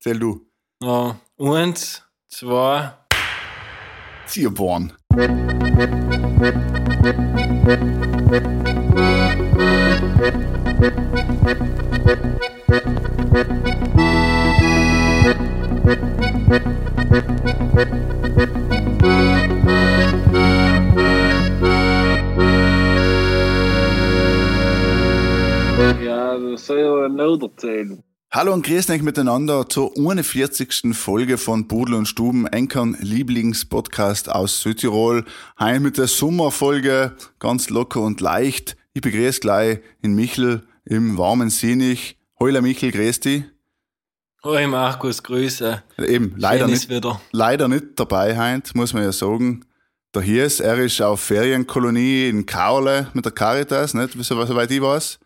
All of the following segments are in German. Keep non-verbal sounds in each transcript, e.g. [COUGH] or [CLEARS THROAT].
Zähl du. Ja, eins, zwei. Zierborn. Ja, das soll ja ein Laut erzählen. Hallo und grüß euch miteinander zur 41. Folge von Budel und Stuben, Enkern Lieblingspodcast aus Südtirol. Heim mit der Sommerfolge, ganz locker und leicht. Ich begrüße gleich in Michel im warmen Sinich. Heuler Michel, grüß dich. Hoi Markus, Grüße. Eben, leider Schön nicht, ist wieder. leider nicht dabei heint, muss man ja sagen. Der Hies, er ist auf Ferienkolonie in Kaule mit der Caritas, nicht, so- soweit ich weiß.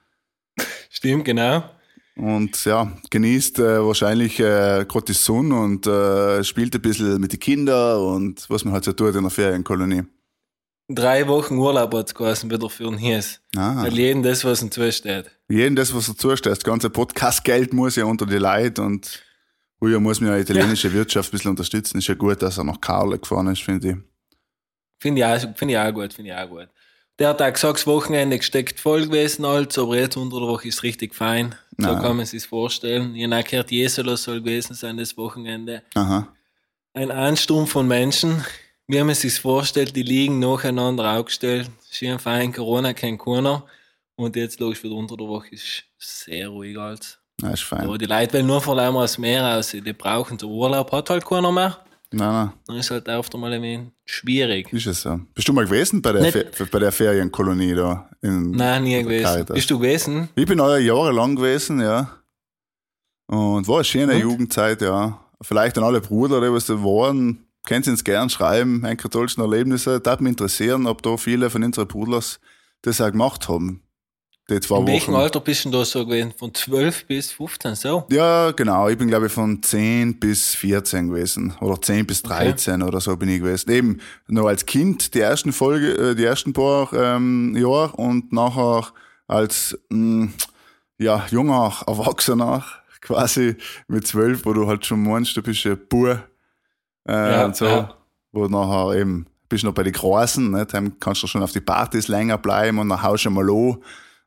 Stimmt, genau. Und ja, genießt äh, wahrscheinlich äh, gerade die Sonne und äh, spielt ein bisschen mit den Kindern und was man halt so tut in der Ferienkolonie. Drei Wochen Urlaub hat es geheißen wieder für den Hies. Ah. Weil jeden das, was ihm zusteht. Jeden das, was dazu steht, das ganze Podcast-Geld muss ja unter die Leute und früher muss man ja italienische Wirtschaft ein bisschen unterstützen. Ist ja gut, dass er nach Karle gefahren ist, finde ich. Finde ich, auch- finde ich auch gut, finde ich auch gut. Der hat gesagt, das Wochenende gesteckt voll gewesen, als, aber jetzt unter der Woche ist richtig fein. So Nein. kann man sich vorstellen. Auch gehört, Jesolo soll gewesen sein, das Wochenende. Aha. Ein Ansturm von Menschen, wie man sich vorstellt, die liegen nacheinander aufgestellt. Schön fein, Corona, kein Corona. Und jetzt logisch wieder unter der Woche ist sehr ruhig als. Das ist fein. Aber die Leute wollen nur vor allem aus dem Meer raus. Die brauchen so Urlaub, hat halt keiner mehr. Nein, nein, Dann ist halt oft einmal ein wenig schwierig. ist es so. Bist du mal gewesen bei der, Nicht- Fe bei der Ferienkolonie da? In, Nein, nie gewesen. Caritas? Bist du gewesen? Ich bin auch jahrelang gewesen, ja. Und war eine schöne Und? Jugendzeit, ja. Vielleicht an alle Brüder, die was da waren, können Sie uns gern schreiben, ein katholischen Erlebnisse. Das mich interessieren, ob da viele von unseren Brudlers das auch gemacht haben. Die zwei In welchem Wochen. Alter bist du da so gewesen? Von 12 bis 15, so? Ja, genau. Ich bin, glaube ich, von 10 bis 14 gewesen. Oder 10 bis 13 oder so bin ich gewesen. Eben noch als Kind die ersten Folge, äh, die ersten paar ähm, Jahre und nachher als mh, ja, junger Erwachsener [LAUGHS] quasi mit 12, wo du halt schon meinst, du bist ein Bub. Äh, Ja, und so. ja. Wo nachher eben, bist noch bei den Großen, nicht? Dann kannst du schon auf die Partys länger bleiben und dann haust du mal an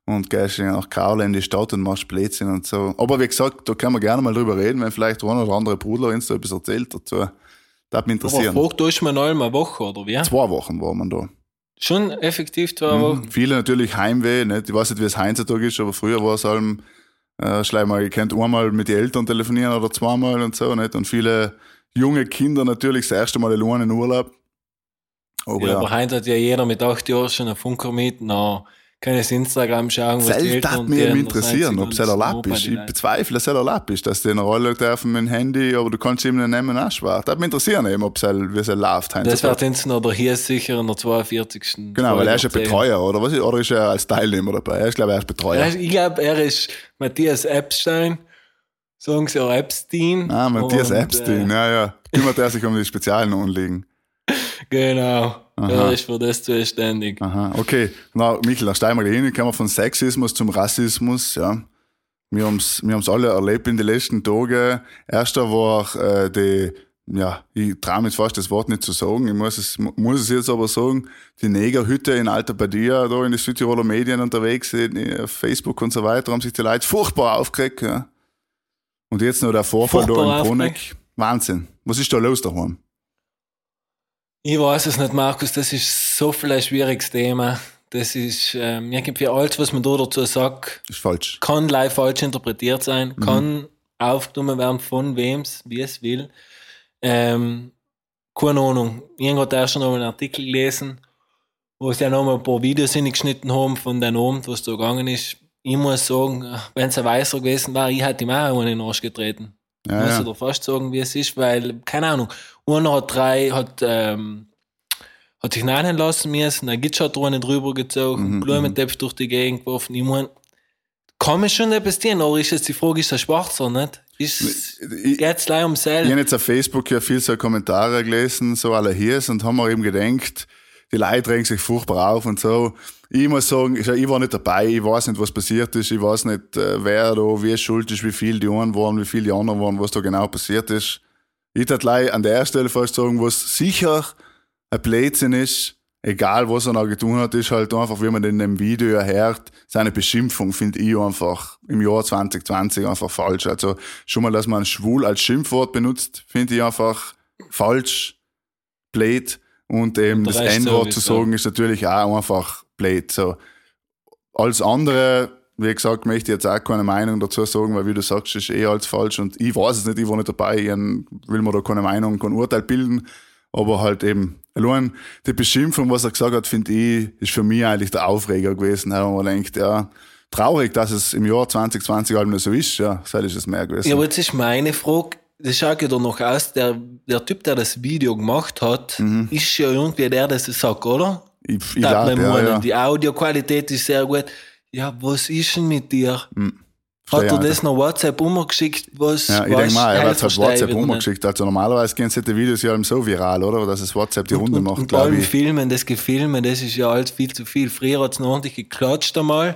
und gehst nach Karl in die Stadt und machst Blödsinn und so. Aber wie gesagt, da können wir gerne mal drüber reden, wenn vielleicht ein oder andere Bruder uns da etwas erzählt dazu. Das würde mich Aber interessieren. fragt euch mal noch eine Woche, oder wie? Zwei Wochen waren wir da. Schon effektiv zwei Wochen. Mhm. Viele natürlich Heimweh, nicht? Ich weiß nicht, wie es heutzutage ist, aber früher war es halt, äh, mal, ihr könnt einmal mit den Eltern telefonieren oder zweimal und so, nicht? Und viele junge Kinder natürlich das erste Mal allein in Urlaub. Aber Ja, ja, aber heute hat ja jeder mit acht Jahren schon einen Funker mit. Na, kann es Instagram schauen, was die Selbst Eltern das und mich die eben anderen interessieren, ob es erlaubt Opa, ist. Ich bezweifle, dass es erlaubt ist, dass die eine Rolle dürfen mit dem Handy, aber du kannst ihm nicht nehmen, schwer. Das würde mich interessieren, eben, ob es, wie es läuft. Das wird jetzt der hier sicher in der 42. Genau, weil er ist ja. Betreuer, oder was? Oder ist er als Teilnehmer dabei? Er ist, glaube ich, er ist Betreuer. Er Ich glaube, er ist Matthias Epstein. Sagen sie auch Epstein. Ah, Matthias Und, Epstein, ja, ja. Kümmert er sich um die Spezialnummerligen. Äh, genau. Aha. Ist für das zuständig. Aha, okay. Na, Michael, da steigen wir hin. Kommen wir von Sexismus zum Rassismus, ja. Wir haben's, wir haben's alle erlebt in den letzten Tagen. Erster war äh, die, ja, ich traue mich fast das Wort nicht zu sagen, ich muss es, muss es jetzt aber sagen, die Negerhütte in Alta Badia, da in den Südtiroler Medien unterwegs, auf Facebook und so weiter, haben sich die Leute furchtbar aufgeregt, ja. Und jetzt noch der Vorfall da Furchtbar in Bruneck. Wahnsinn. Was ist da los daheim? Ich weiß es nicht, Markus. Das ist so viel ein schwieriges Thema. Das ist, ähm, irgendwie alles, was man da dazu sagt, Ist falsch. kann live falsch interpretiert sein, Mhm. kann aufgenommen werden von wem's, wie es will. Ähm, keine Ahnung. Irgendwann hat erst noch einen Artikel gelesen, wo sie ja noch mal ein paar Videos hingeschnitten haben von dem Abend, was da gegangen ist. Ich muss sagen, wenn es ein Weißer gewesen wäre, ich hätte ihm auch einen in den Arsch getreten. Ja, muss ja. ich dir fast sagen, wie es ist, weil, keine Ahnung, einer hat drei, hat, ähm, hat sich nennen lassen müssen, ein Gitschardrohne drüber gezogen, Mhm, Blumentöpfe durch die Gegend geworfen. Ich mein, kann man schon etwas tun, aber ist jetzt die Frage, ist er schwarzer, nicht? Ist, Ich- geht's gleich um Ich Sell? habe jetzt auf Facebook ja viel so Kommentare gelesen, so alle hier und haben mir eben gedacht, die Leute regen sich furchtbar auf und so. Ich muss sagen, ich, war nicht dabei, ich weiß nicht, was passiert ist, ich weiß nicht, äh, wer da wie schuld ist, wie viel die einen waren, wie viel die anderen waren, was da genau passiert ist. Ich würde an der Stelle fast sagen, was sicher ein Blödsinn ist, egal was er noch getan hat, ist halt einfach, wie man in dem Video ja hört, seine Beschimpfung finde ich einfach im Jahr 2020 einfach falsch. Also schon mal, dass man schwul als Schimpfwort benutzt, finde ich einfach falsch, blöd. Und eben das N-Wort zu sagen, ist natürlich auch einfach blöd. So. Alles andere, wie gesagt, möchte ich jetzt auch keine Meinung dazu sagen, weil wie du sagst, ist eh alles falsch und ich weiß es nicht, ich war nicht dabei, ich will mir da keine Meinung, kein Urteil bilden, aber halt eben, allein die Beschimpfung, was er gesagt hat, finde ich, ist für mich eigentlich der Aufreger gewesen, wo man denkt, ja, traurig, dass es im Jahr 2020 halt nicht so ist, ja, das ist es mehr gewesen. Ja, aber jetzt ist meine Frage, das schaut ja doch noch aus, der, der Typ, der das Video gemacht hat, mhm. ist ja irgendwie der, der das sagt, oder? Ich, ich glaub, ja, ja. Die Audioqualität ist sehr gut. Ja, was ist denn mit dir? Mhm. Hat er das noch WhatsApp umgeschickt? Was, ja, ich denke mal, er hat halt WhatsApp umgeschickt. Also normalerweise gehen solche Videos ja so viral, oder? Dass es WhatsApp die Runde und, macht, glaube ich. Filmen, das Gefilmen, das ist ja alles viel zu viel. Früher hat es noch ordentlich geklatscht einmal.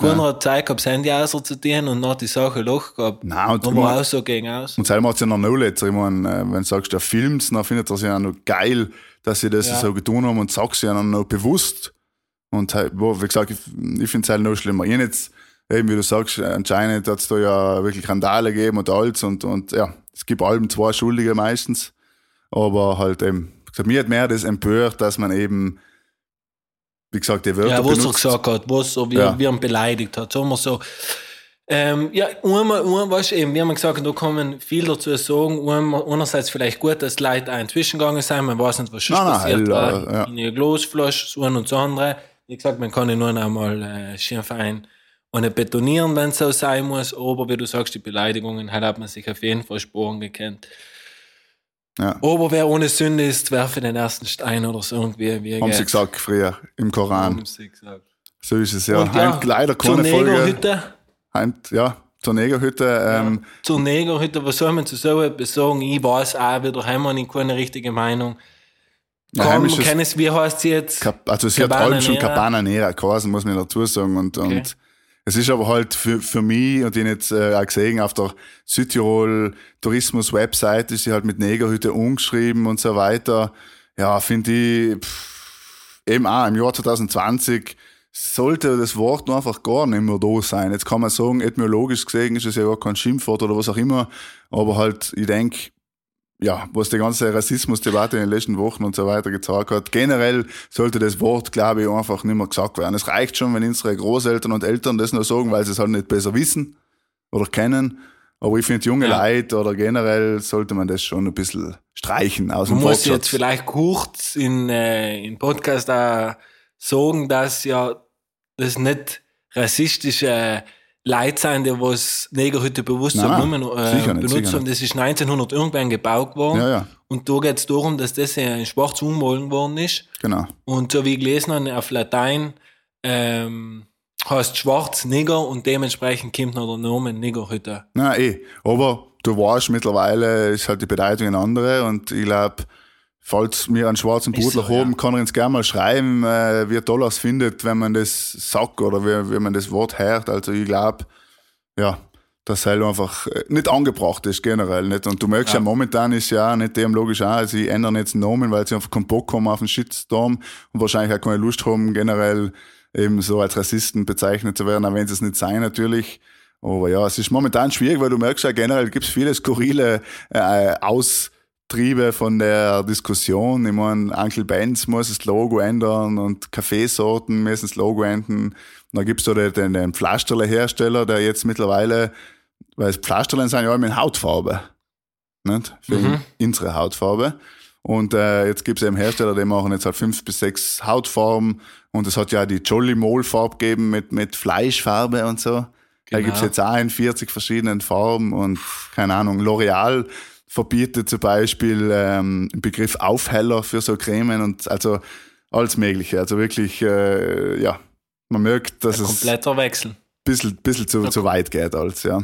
Keiner ja. hat Zeit gehabt, Handy auszudehnen und hat die Sache Loch gehabt. Nein, und, war auch so gegen aus. Und selber hat es ja noch Nullletzer. Ich meine, äh, wenn du sagst, der filmt dann findet er es ja noch geil, dass sie das ja. so getan haben und sagst ja dann noch bewusst. Und wie gesagt, ich, ich finde es halt noch schlimmer. Ich jetzt, eben wie du sagst, anscheinend hat es da ja wirklich Randale gegeben und alles und, und ja, es gibt allem zwei Schuldige meistens. Aber halt eben, gesagt, mir hat mehr das empört, dass man eben wie gesagt, die Wörter Ja, was benutzt. er gesagt hat, was so, wie, ja. wie er ihn beleidigt hat, sagen wir so. Ähm, ja, einmal, einmal, weißt, eben, wir haben gesagt, da man viel dazu sagen. Einmal, einerseits vielleicht gut, dass die Leute auch inzwischen gegangen sind, man weiß nicht, was schon passiert nein, war. Ja. In ihr Glasflasche, so ein und das andere. Wie gesagt, man kann ihn nur einmal äh, schön fein und nicht betonieren, wenn es so sein muss, aber wie du sagst, die Beleidigungen hat man sich auf jeden Fall Sporen gekannt. Ja. Aber wer ohne Sünde ist, werfe den ersten Stein oder so irgendwie. Wie Haben geht. sie gesagt früher im Koran. Haben sie gesagt. So ist es ja. Und ja Heim, leider keine zur Folge. Negerhütte. Heim, ja, zur Negerhütte. Ähm, ja, zur Negerhütte, was soll man zu so etwas sagen? Ich weiß auch wieder, haben wir nicht keine richtige Meinung. Komm, ja, kenn es, wie heißt sie jetzt? Kap also sie Cabana hat halb schon Cabana Nera geheißen, muss man dazu sagen. Und, okay. und es ist aber halt für, für mich, und ich jetzt äh, auch gesehen, auf der Südtirol Tourismus Website ist sie halt mit Negerhütte umgeschrieben und so weiter. Ja, finde ich, pff, eben auch im Jahr 2020 sollte das Wort nur einfach gar nicht mehr da sein. Jetzt kann man sagen, etymologisch gesehen ist es ja gar kein Schimpfwort oder was auch immer, aber halt, ich denke, ja, was die ganze Rassismusdebatte in den letzten Wochen und so weiter gezeigt hat. Generell sollte das Wort, glaube ich, einfach nicht mehr gesagt werden. Es reicht schon, wenn unsere Großeltern und Eltern das nur sagen, weil sie es halt nicht besser wissen oder kennen. Aber ich finde, junge ja. Leute oder generell sollte man das schon ein bisschen streichen aus dem Man muss jetzt vielleicht kurz in, äh, in Podcast auch sagen, dass ja das nicht rassistische Leute sein, die was Negerhütte bewusst nein, nein, nur, äh, nicht, benutzt haben. Das ist 1900 irgendwann gebaut worden. Ja, ja. Und da geht es darum, dass das in schwarz umgemalt worden ist. Genau. Und so wie ich gelesen habe, auf Latein ähm, heißt schwarz Neger und dementsprechend kommt noch der Name Negerhütte. Na eh, aber du weißt, mittlerweile ist halt die Bedeutung eine andere und ich glaube, Falls wir einen schwarzen Pudler so, haben, ja. kann er uns gerne mal schreiben, äh, wie toll er es findet, wenn man das sagt oder wie, wie man das Wort hört. Also ich glaube, ja, dass es einfach äh, nicht angebracht ist, generell nicht. Und du merkst ja, ja momentan ist ja nicht dem logisch auch, sie ändern jetzt den Namen, weil sie einfach keinen Bock haben auf den Shitstorm und wahrscheinlich auch keine Lust haben, generell eben so als Rassisten bezeichnet zu werden, auch wenn sie es nicht sein natürlich. Aber ja, es ist momentan schwierig, weil du merkst ja generell gibt es viele skurrile äh, Aus- Triebe von der Diskussion. Ich meine, Uncle Benz muss das Logo ändern und Kaffeesorten müssen das Logo ändern. dann gibt's da den, den Pflasterle-Hersteller, der jetzt mittlerweile, weil Pflasterle sind ja immer in Hautfarbe. Nicht? Für mhm. unsere Hautfarbe. Und äh, jetzt gibt's eben Hersteller, die machen jetzt halt fünf bis sechs Hautfarben. Und es hat ja die Jolly Mole Farbe gegeben mit, mit Fleischfarbe und so. Genau. Da gibt's jetzt auch in 40 verschiedenen Farben und keine Ahnung, L'Oreal verbietet zum Beispiel ähm, den Begriff Aufheller für so Cremen und also alles Mögliche. Also wirklich, äh, ja, man merkt, dass Ein kompletter es Wechsel. bisschen, bisschen zu, zu weit geht als, ja.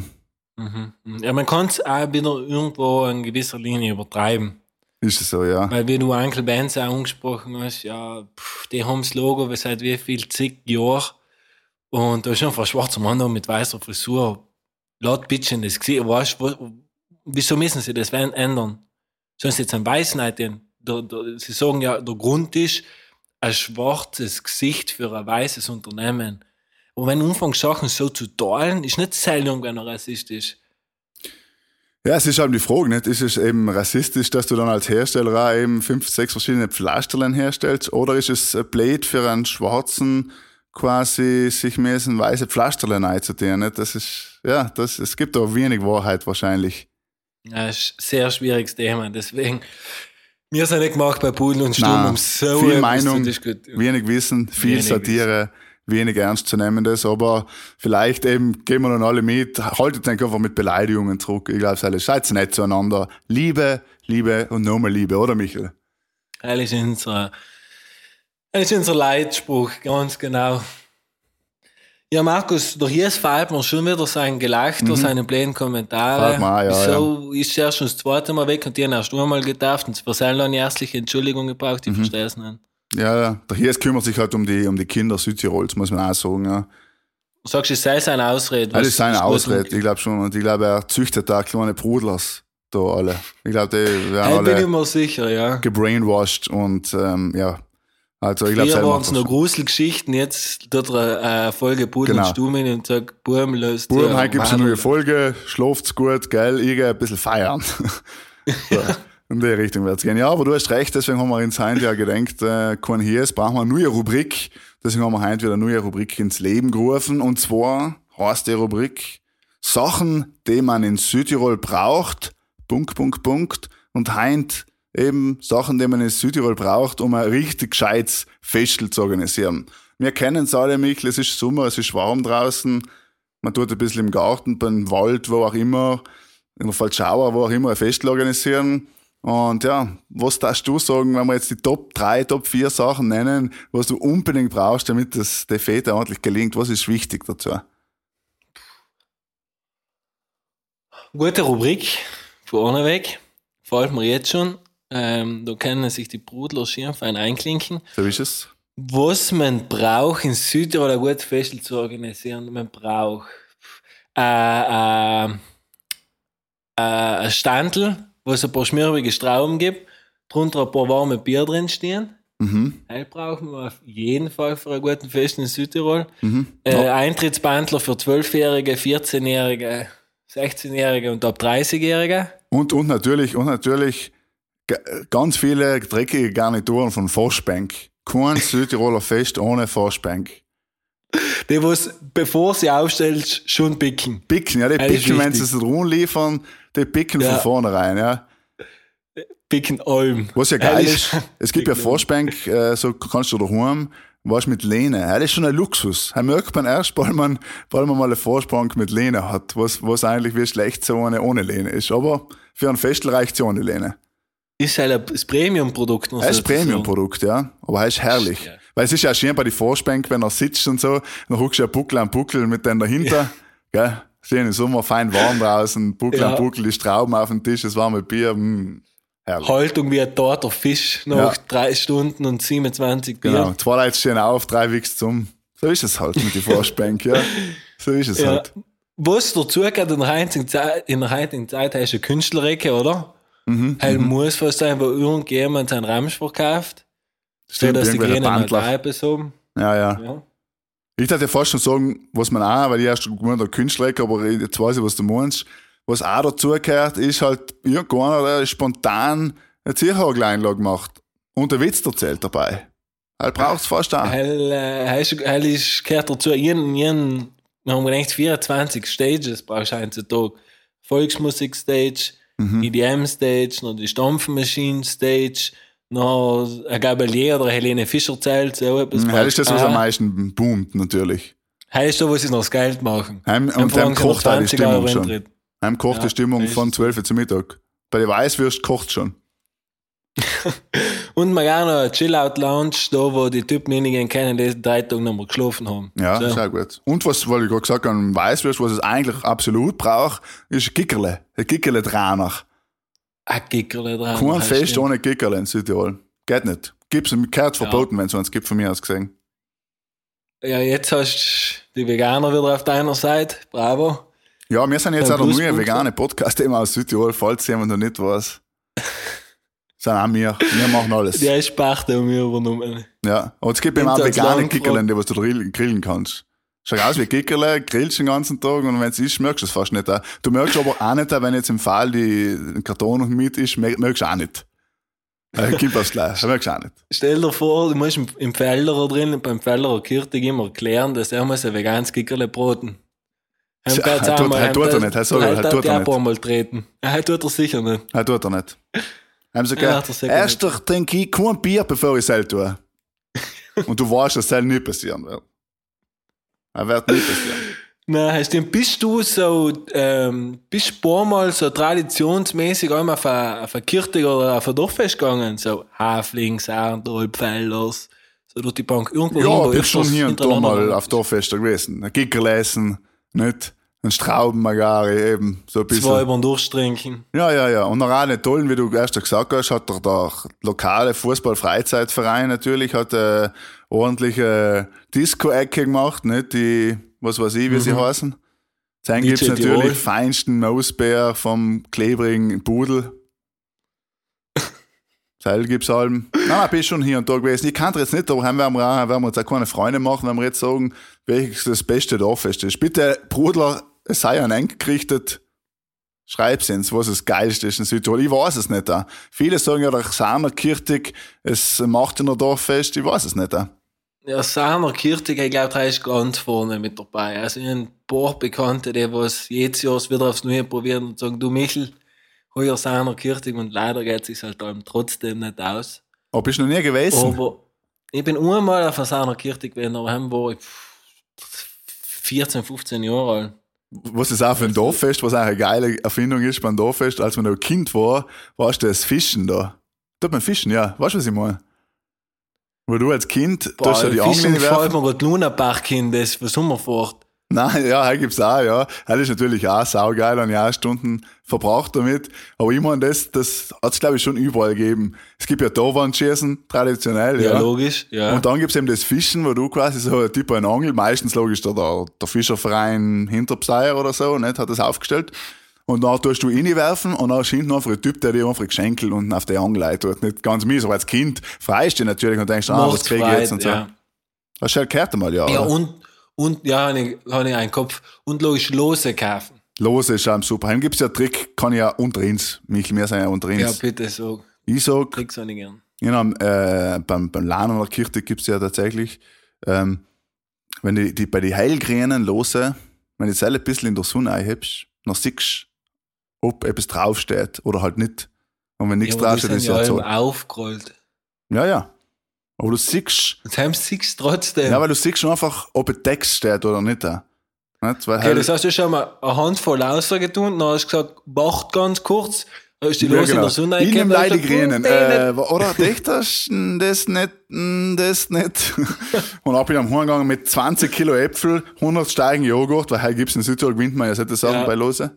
Mhm. Ja, man kann es auch wieder irgendwo in gewisser Linie übertreiben. Ist es so, ja. Weil wie du Uncle Benz auch angesprochen hast, ja, pff, die haben das Logo seit wie viel, zig Jahren. Und da ist einfach ein schwarzer Mann da mit weißer Frisur. Laut Bitchen das Gesicht. Weißt du, wieso müssen sie das ändern? Sollen sie jetzt ein Weiß neiden? Sie sagen ja, der Grund ist, ein schwarzes Gesicht für ein weißes Unternehmen. Und wenn anfängst, Sachen so zu teilen, ist nicht selten, wenn er rassistisch. Ja, es ist halt die Frage, nicht? Ist es eben rassistisch, dass du dann als Hersteller auch eben fünf, sechs verschiedene Pflasterlein herstellst? Oder ist es blöd für einen Schwarzen quasi sich mehr ein weiße Pflasterlein einzutun? Nicht? Das ist, ja, das, es gibt da wenig Wahrheit wahrscheinlich. Ja, ist ein sehr schwieriges Thema. Deswegen, wir sind nicht gemacht bei Pudel und Sturm, um so viel Meinung, wenig Wissen, viel wenig Satire. Wissen wenig ernst zu nehmen das, aber vielleicht eben gehen wir dann alle mit, haltet euch einfach mit Beleidigungen zurück. Ich glaube, alle seid nett zueinander. Liebe, Liebe und nochmal Liebe, oder Michael? Das ist unser, das ist unser Leitspruch, ganz genau. Ja, Markus, durch hier fällt mir schon wieder sein Gelächter, mhm. seine blöden Kommentare. Mal, ja, so ja. ist er schon das zweite Mal weg und die haben erst einmal getauft und für seine eine herzliche Entschuldigung gebraucht, ich mhm. verstehe es nicht. Ja, ja. Der Hies kümmert sich halt um die, um die Kinder Südtirols, muss man auch sagen, ja. Du sagst, es sei seine Ausrede. Das ist seine Ausrede, ich glaube schon. Und ich glaube, er züchtet da kleine Brudlers, da alle. Ich glaube, die werden alle bin ich mir sicher, ja. gebrainwashed und, ähm, ja. Also, ich glaube, Früher waren es noch Gruselgeschichten, jetzt er eine Folge Pudel genau. und Stummen und sagt, Burm löst. Burm, heute gibt es eine neue Folge, schlaft's gut, geil, ich gehe ein bisschen feiern. [LAUGHS] so. In die Richtung wird es gehen. Ja, aber du hast recht, deswegen haben wir ins heute ja gedenkt, äh, kein hier ist, brauchen wir eine neue Rubrik. Deswegen haben wir heute wieder eine neue Rubrik ins Leben gerufen. Und zwar heißt die Rubrik Sachen, die man in Südtirol braucht. Punkt, Punkt, Punkt. Und heint eben Sachen, die man in Südtirol braucht, um ein richtig gescheites Festel zu organisieren. Wir kennen es alle, Michel, es ist Sommer, es ist warm draußen. Man tut ein bisschen im Garten, beim Wald, wo auch immer, in der Fallschauer, wo auch immer ein Festel organisieren. Und ja, was darfst du sagen, wenn wir jetzt die Top 3, Top 4 Sachen nennen, was du unbedingt brauchst, damit das der Fete ordentlich gelingt? Was ist wichtig dazu? Gute Rubrik, vorne weg. Fällt mir jetzt schon. Ähm, da können sich die Brudler Schirmfein einklinken. So ist es. Was man braucht, in Südtirol ein gutes Festival zu organisieren, man braucht äh, äh, äh, ein Standel, wo es ein paar schmierige Strauben gibt, drunter ein paar warme Bier drin stehen. Mhm. Das brauchen wir auf jeden Fall für einen guten Fest in Südtirol. Mhm. Äh, Eintrittsbandler für 12-Jährige, 14-Jährige, 16-Jährige und ab 30-Jährige. Und, und natürlich, und natürlich ganz viele dreckige Garnituren von Forschbank. Kein [LAUGHS] Südtiroler Fest ohne Forschbank. Die, was, bevor sie aufstellst, schon picken. Picken, ja, die das picken, wenn sie es liefern, die picken ja. von vornherein, ja. Picken allem. Was ja geil ist, es gibt ja Vorspank, äh, so kannst du daheim, was mit Lehne. Ja, das ist schon ein Luxus. Da merkt man erst, weil man, weil man mal eine Vorspank mit Lehne hat, was, was eigentlich wie schlecht so eine ohne Lehne ist. Aber für ein Festel reicht es ohne Lehne. Ist halt ein Premium-Produkt. Es ist ein Premium-Produkt, ja. Aber er ist herrlich. Ja. Weil es ist ja schön bei den Vorspank, wenn er sitzt und so, dann huckst du ja Buckel an Buckel mit denen dahinter. Ja. Gell? Schön im Sommer, fein warm draußen, Buckel ja. an Buckel, die Strauben auf dem Tisch, das warme Bier. Mh, hm, herrlich. Haltung wie ein toter Fisch nach ja. drei Stunden und 27 Bier. Genau, zwei Leute stehen auf, drei wichst zum. So ist es halt mit den Vorspank, ja. So ist es ja. halt. Was dazu geht in der heutigen Zeit, in der heutigen Zeit hast du eine Künstlerecke, oder? Mhm, halt mhm. muss sein, wo irgendjemand seinen Ramsch verkauft. Stimmt, so, dass die Gene eine Kneipe haben. Ja, ja. ja. Ich dachte fast schon sagen, was man auch, weil ich erst gemeint der Künstler, aber jetzt weiß ich, was du meinst. Was auch dazu gehört, ist halt irgendeiner, der spontan eine Zierhageleinlage macht und der Witz erzählt dabei. Halt braucht es fast auch. Heil, äh, heil ist, gehört dazu, jeden, jeden, wir haben gedacht, 24 Stages brauchst du heutzutage. Volksmusik-Stage, mhm. EDM-Stage, noch die Stampfmaschinen-Stage, noch ein Gabalier oder Helene Fischer zählt, so etwas. Ja, das ist das, was am meisten boomt, natürlich. Heißt so, was sie noch das Geld machen. Heim, und dann kocht auch die Stimmung schon. Heim kocht ja, die Stimmung von 12 Uhr zum Mittag. Bei der Weißwürst kocht schon. Und man auch noch eine Chill-Out-Lounge, da wo die Typen wenigen kennen, die drei Tage noch mal geschlafen haben. Ja, so. sehr gut. Und was, weil ich gerade gesagt habe, Weißwürst, was es eigentlich absolut braucht, ist Kickerle. Ein Kickerle-Trainer. ein Gickerle dran. Kein Fest stimmt. ohne Kickerle in Südtirol. Geht nicht. Gibt's, gehört verboten, wenn es eins gibt, von mir aus gesehen. Ja, jetzt hast du die Veganer wieder auf deiner Seite. Bravo. Ja, wir sind jetzt Beim auch der neue vegane Podcast immer aus Südtirol, falls jemand noch nicht weiß. Sind auch wir. Wir machen alles. Die ist Sparte um mich übernommen. Ja. Und es gibt eben auch das vegane gefragt. die was du grillen, kannst. Schaut aus wie Kickerle, grillst den ganzen Tag und wenn es ist, merkst du es fast nicht. auch. Du merkst aber auch nicht, wenn jetzt im Fall die Karton mit ist, mer- merkst du auch nicht. Äh, Gib aufs Gleich, das merkst du auch nicht. Stell dir vor, du musst im, Felderer drin, beim Felderer Kirtig immer erklären, dass er muss ein veganes Gickerle broten. Ja, er tut- er tut er nicht, er soll- er tut er er nicht. Er tut er sicher nicht. Nein, tut er nicht. Haben sie Ja, gesagt, er sicher erster trinke ich kein Bier, bevor ich es tue. [LAUGHS] Und du weißt, dass das nicht passieren wird. Das wird nicht passieren. Hast du, bist du so, ähm, bist du ein paar Mal so traditionsmäßig einmal auf ein, auf ein Kirtig oder auf ein Dorffest gegangen? So Hafling, Saarndal, Pfeilers, so durch die Bank. Irgendwo Ja, wo bin schon hier und da mal auf Dorffester gewesen. Ein Gickerl essen, nicht? Ein Straubenmagari eben, so ein bisschen. den durchtrinken. Ja, ja, ja. Und noch eine tollen, wie du erst gesagt hast, hat der, der lokale Fußball-Freizeitverein natürlich, hat eine ordentliche Disco-Ecke gemacht, nicht? Die, was weiß ich, wie sie heißen. Dann DJ gibt's natürlich feinsten Mausbär vom klebrigen Pudel. Teil [LAUGHS] gibt's allem. Nein, nein, bin schon hier und da gewesen. Ich kann jetzt nicht, aber haben wir, werden wir uns auch keine Freunde machen, wenn wir jetzt sagen, welches das beste Dorffest ist. Bitte, Brudler, es sei an eng gerichtet. Schreib's uns, was das Geilste ist in Südtirol. Ich weiß es nicht. Auch. Viele sagen ja, der Samer Kirtig, es macht in der Dorffest. Ich weiß es nicht. Auch. Ja, Sahner Kirtig, ich glaube, der ist ganz vorne mit dabei. Also, ich habe ein paar Bekannte, die was jedes Jahr wieder aufs Neue probieren und sagen, du Michel, heuer Sahner Kirtig und leider geht es halt allem trotzdem nicht aus. Aber bist du noch nie gewesen? Aber ich bin einmal auf einer Sahner Kirtig gewesen, aber dann ich pff, 14, 15 Jahre alt. Was ist auch für ein Dorffest, was auch eine geile Erfindung ist beim Dorffest, als man noch Kind war, warst du das Fischen da. Tut man Fischen, ja. Weißt du, was ich meine? Wo du als Kind, du hast ja die Fischen Angel gefällt mir gerade Lunabach hin, das für Sommerfahrt. Nein, ja, hier gibt's auch, ja. Das ist natürlich auch saugeil, und ja Stunden verbraucht damit. Aber ich meine, das, das hat's glaube ich schon überall gegeben. Es gibt ja Torwandschießen, traditionell, Ja, ja. logisch. Ja. Und dann gibt's eben das Fischen, wo du quasi so ein Typ ein Angel, meistens logisch der, der, Fischerverein Hinterpseier oder so, nicht, hat das aufgestellt. Und dann tust du reinwerfen und dann ist hinten einfach ein Typ, der dir einfach Geschenkel unten auf die Angel tut. Nicht ganz mies, aber als Kind freust du natürlich und denkst, ah, was krieg ich jetzt und so. ja. Das ist halt gehört einmal, ja. Ja, oder? und, und ja, habe ich, hab ich einen Kopf. Und logisch Lose kaufen. Lose ist auch super. Dann gibt's ja einen Trick, kann ich ja unter uns. Michel, wir sind ja unter uns. Ja, bitte so. ich sag, Krieg's auch nicht gern. Genau, äh, beim, beim Lernen der Kirche gibt's ja tatsächlich, ähm, wenn die, die bei die heilgrünen Lose, wenn du jetzt ein bisschen in der Sonne einhebst, dann siehst du, ob etwas draufsteht oder halt nicht. Und wenn nichts Ja, draufsteht, ist ja ja so. aufgerollt. Ja, ja. Aber du siehst, Jetzt haben sie es trotzdem. ja, weil du siehst schon einfach, ob ein Text steht oder nicht. Nicht? Weil okay, halt- das heißt, du hast schon mal eine Handvoll ausgetan, dann hast du gesagt, wacht ganz kurz, dann du die Ja, Lose in genau. der Sonne In dem eingegeben, Leide und gesagt, Grünen. "Hm, den Äh, oder dächtest du, das nicht, das nicht. [LAUGHS] und dann bin ich am Heimgegangen mit 20 Kilo Äpfel, 100 Steigen Joghurt, weil heute gibt's in Südtirol, gewinnt man ja solche Sachen Ja. bei Lose.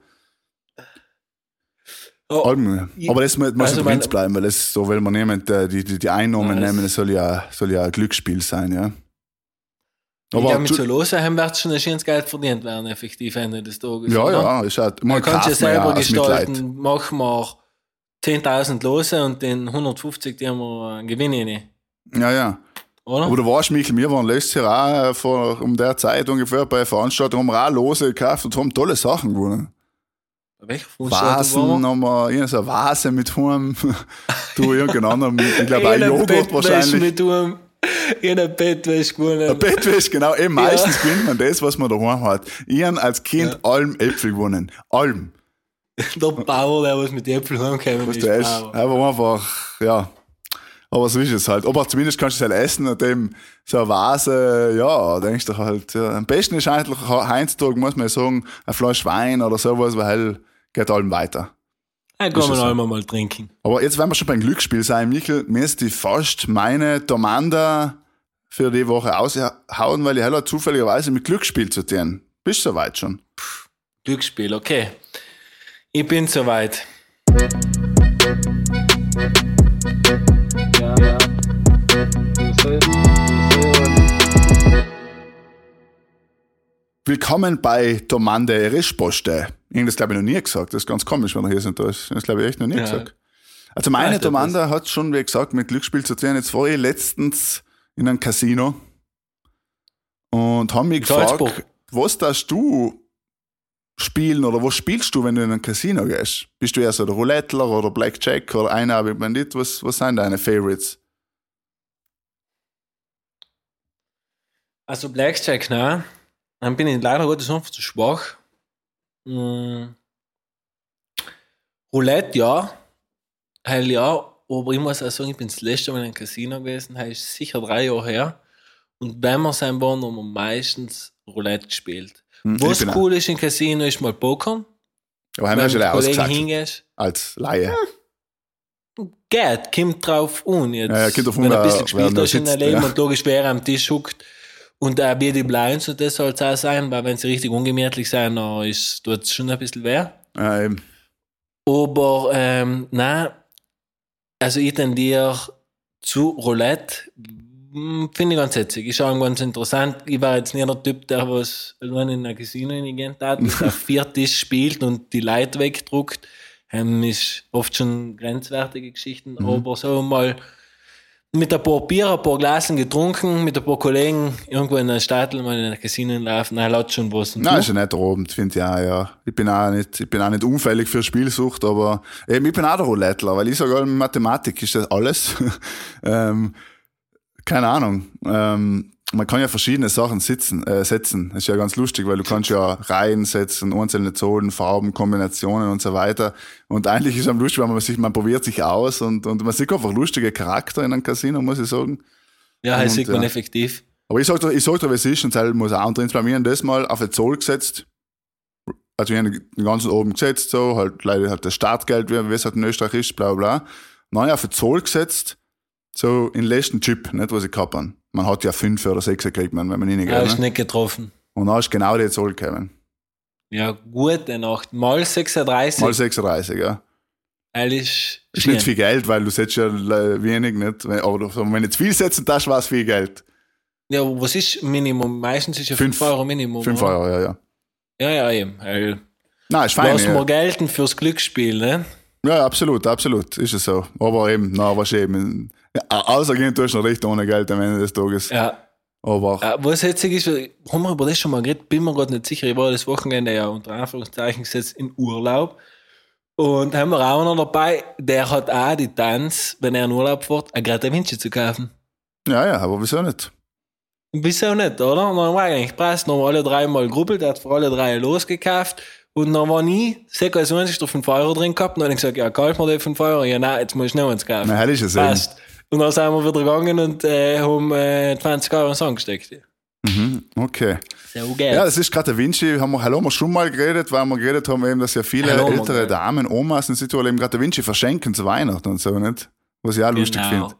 Oh, Alben. Aber das muss, Also mein- mein, bleiben, weil das so will man niemand, äh, die, die, die Einnahmen nehmen, das soll ja, soll ja ein Glücksspiel sein, ja. ich Aber glaube, mit so Lose haben wir schon ein schönes Geld verdient werden, effektiv Ende des Tages. ja, oder? ja, ist halt, man kann es ja selber gestalten. Machen wir 10.000 Lose und den 150, die haben wir äh, Gewinn rein. Ja, ja. Oder? Aber du weißt, Michael, wir waren letztes Jahr auch vor, um der Zeit ungefähr bei Veranstaltungen, haben wir auch Lose gekauft und haben tolle Sachen gewonnen. Welcher Vasen wir, irgendeine so eine Vase mit Heim. [LAUGHS] du, irgendein anderer, ich glaube auch Joghurt Bettwäsche wahrscheinlich. mit einem, eine Bettwäsche gewonnen. Ein Bettwäsche, genau. Eben meistens gewinnt man das, was man daheim hat. Ich habe als Kind allem Äpfel gewonnen. Allem. Der Bauer, der was mit Äpfeln heimgekommen Was ist. der ist. Aber einfach, ja. Aber so ist es halt. Aber zumindest kannst du es halt essen und dem so eine Vase, ja, denkst du halt. Ja. Am besten ist eigentlich heutzutage, muss man ja sagen, ein Fleisch Wein oder sowas, weil geht allem weiter. Dann gehen wir so. allem mal trinken. Aber jetzt werden wir schon beim Glücksspiel sein. Michael, mir ist die fast meine Domanda für die Woche aushauen, weil ich heller zufälligerweise mit Glücksspiel zu tun. Bist du soweit schon? Pff, Glücksspiel, okay. Ich bin soweit. Willkommen bei Domande Rischposte. Risposte. Irgendwas glaube ich noch nie gesagt. Das ist ganz komisch, wenn er hier sind. Das, das glaube ich echt noch nie Ja. gesagt. Also meine ich Domande hat schon, wie gesagt, mit Glücksspiel zu tun. Jetzt war ich letztens in einem Casino und haben mich gefragt, was darfst du spielen oder was spielst du, wenn du in ein Casino gehst? Bist du eher so der Roulettler oder Blackjack oder einarmig Bandit? Was, was sind deine Favorites? Also Blackjack, ne? Dann bin ich leider Gottes einfach zu schwach. Mm. Roulette, ja. Heil ja, aber ich muss auch sagen, ich bin das letzte Mal in einem Casino gewesen, das ist sicher drei Jahre her. Und wenn wir sein waren, haben wir meistens Roulette gespielt. Hm, Was auch- cool ist im Casino, ist mal Pokern. Aber haben wir schon ausgesagt. hingehst. Als Laie. Geht, kommt drauf an. Jetzt, Ja, ja, kommt drauf wenn ein bisschen gespielt hast in sitzt, Leben ja. und logisch, wer am Tisch huckt und äh, wie die Blinds und das soll es auch sein, weil wenn sie richtig ungemütlich sein, dann ist, tut es schon ein bisschen weh. Ja, eben. Aber ähm, nein, also ich tendiere zu Roulette. Hm, Finde ich ganz witzig. Ist auch ganz interessant. Ich war jetzt nicht der Typ, der was allein in ein Casino hineingehen hat, auf [LAUGHS] vier Tisch spielt und die Leute wegdruckt. Ähm, ist oft schon grenzwertige Geschichten, Mhm. aber so mal mit ein paar Bier, ein paar Glasen getrunken, mit ein paar Kollegen irgendwo in der Stadt mal in ein Casino laufen, na, laut schon was. Und Nein, du? ist ja nicht der Abend, finde ich auch, ja. Ich bin auch nicht, ich bin auch nicht unfällig für Spielsucht, aber eben, ich bin auch der Roulettler, weil ich sage, Mathematik ist das alles. [LAUGHS] ähm, keine Ahnung. Ähm, man kann ja verschiedene Sachen sitzen, äh, setzen. Das ist ja ganz lustig, weil du kannst ja Reihen setzen, einzelne Zahlen, Farben, Kombinationen und so weiter. Und eigentlich ist es am lustig, weil man sich, man probiert sich aus und, und man sieht einfach lustige Charakter in einem Casino, muss ich sagen. Ja, das Und, sieht man ja. effektiv. Aber ich sag dir, ich sag dir, was ist, und das muss auch drin bei mir das mal auf den Zoll gesetzt. Also wir haben den ganzen oben gesetzt, so, halt leider halt das Startgeld, wie es halt in Österreich ist, bla bla. Neu auf den Zoll gesetzt, so in den letzten Chip, nicht was ich habe. Man hat ja fünf oder sechs gekriegt, man, wenn man Ja, ist Ne? nicht getroffen. Und dann ist genau der Zoll gekommen. Ja, gute Nacht. Mal 36. Mal 36, ja. Ehrlich. Ist nicht viel Geld, weil du setzt ja wenig, nicht? Aber wenn du zu viel setzen darfst, war es viel Geld. Ja, was ist Minimum? Meistens ist ja 5 Fünf- Euro Minimum. Fünf oder? Euro, ja, ja. Ja, ja, eben. Weil Nein, ist fein. Lass Ja. mal gelten fürs Glücksspiel, ne? Ja, absolut, absolut, ist es so. Aber eben, na, was eben, ja, außergehend tust du noch recht ohne Geld am Ende des Tages. Ja. Aber, Äh, was jetzt ist, haben wir über das schon mal geredet? Bin mir gerade nicht sicher. Ich war das Wochenende ja unter Anführungszeichen gesetzt in Urlaub. Und haben wir auch noch dabei, der hat auch die Tanz, wenn er in Urlaub fährt, ein Greta Vinci zu kaufen. ja, ja, aber wieso nicht? Wieso nicht, oder? Und dann war eigentlich passt, dann haben alle drei mal gerubbelt, er hat für alle drei losgekauft. Und dann war nie, circa 20 der 5 Euro drin gehabt. Und dann habe ich gesagt, ja, kauf mir die 5 Euro. Ja, nein, jetzt muss ich noch eins kaufen. Na, hell ist es eben. Und dann sind wir wieder gegangen und äh, haben äh, 20 Euro ins angesteckt. Mhm, okay. So geht's. Ja, das ist gerade der Vinci, haben wir, haben wir schon mal geredet, weil wir geredet haben, eben, dass ja viele Hallo, ältere Mann. Damen, Omas in Situation eben gerade der Vinci verschenken zu Weihnachten und so, nicht? Was ich auch lustig Genau. finde.